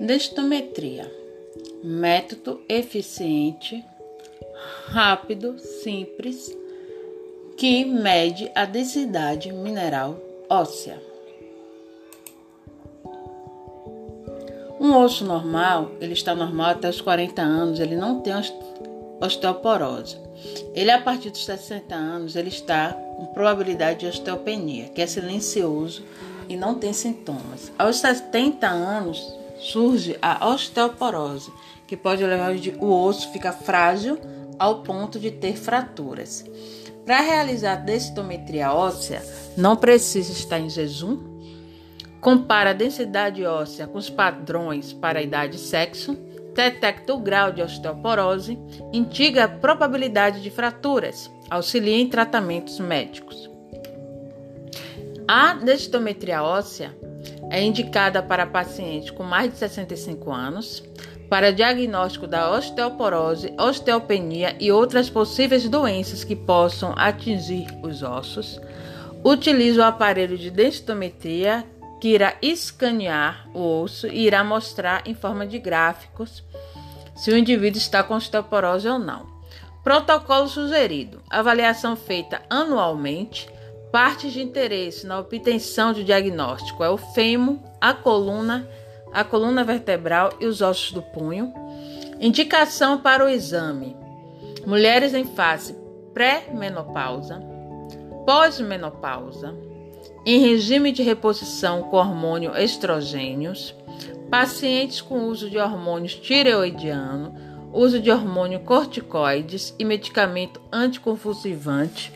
Densitometria. Método eficiente, rápido, simples, que mede a densidade mineral óssea. Um osso normal, ele está normal até os 40 anos, ele não tem osteoporose. Ele, a partir dos 60 anos, ele está com probabilidade de osteopenia, que é silencioso e não tem sintomas. Aos 70 anos, surge a osteoporose, que pode levar o osso ficar frágil ao ponto de ter fraturas. Para realizar densitometria óssea, não precisa estar em jejum. Compara a densidade óssea com os padrões para a idade e sexo, detecta o grau de osteoporose, indica a probabilidade de fraturas, auxilia em tratamentos médicos. A densitometria óssea é indicada para pacientes com mais de 65 anos, para diagnóstico da osteoporose, osteopenia e outras possíveis doenças que possam atingir os ossos. Utiliza o aparelho de densitometria que irá escanear o osso e irá mostrar em forma de gráficos se o indivíduo está com osteoporose ou não. Protocolo sugerido: avaliação feita anualmente Partes de interesse na obtenção de diagnóstico é o fêmur, a coluna, a coluna vertebral e os ossos do punho. Indicação para o exame: mulheres em fase pré-menopausa, pós-menopausa, em regime de reposição com hormônio estrogênios, pacientes com uso de hormônios tireoidiano, uso de hormônio corticoides e medicamento anticonvulsivante,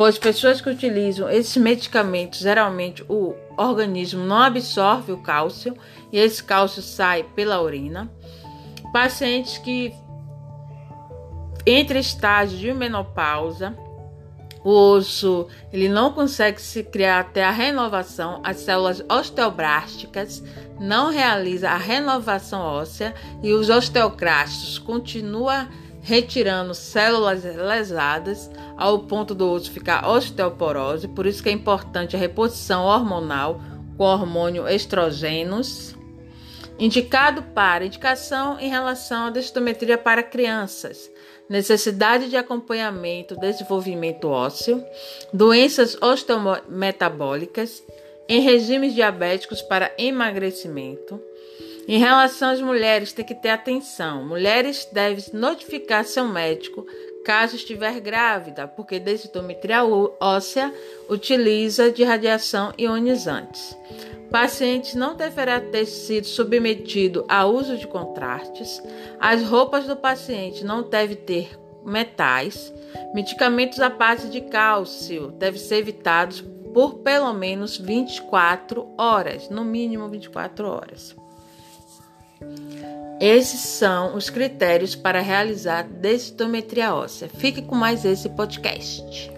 pois pessoas que utilizam esses medicamentos, geralmente o organismo não absorve o cálcio e esse cálcio sai pela urina. Pacientes que entre estágios de menopausa, o osso ele não consegue se criar até a renovação, as células osteoblásticas não realizam a renovação óssea e os osteoclastos continuam retirando células lesadas ao ponto do osso ficar osteoporose, por isso que é importante a reposição hormonal com hormônio estrogênios, indicado para indicação em relação à densitometria para crianças, necessidade de acompanhamento, desenvolvimento ósseo, doenças osteometabólicas, em regimes diabéticos para emagrecimento, em relação às mulheres, tem que ter atenção. Mulheres devem notificar seu médico caso estiver grávida, porque densitometria óssea utiliza de radiação ionizantes. Paciente não deverá ter sido submetido a uso de contrastes. As roupas do paciente não devem ter metais. Medicamentos à base de cálcio devem ser evitados por pelo menos 24 horas, no mínimo 24 horas. Esses são os critérios para realizar densitometria óssea. Fique com mais esse podcast.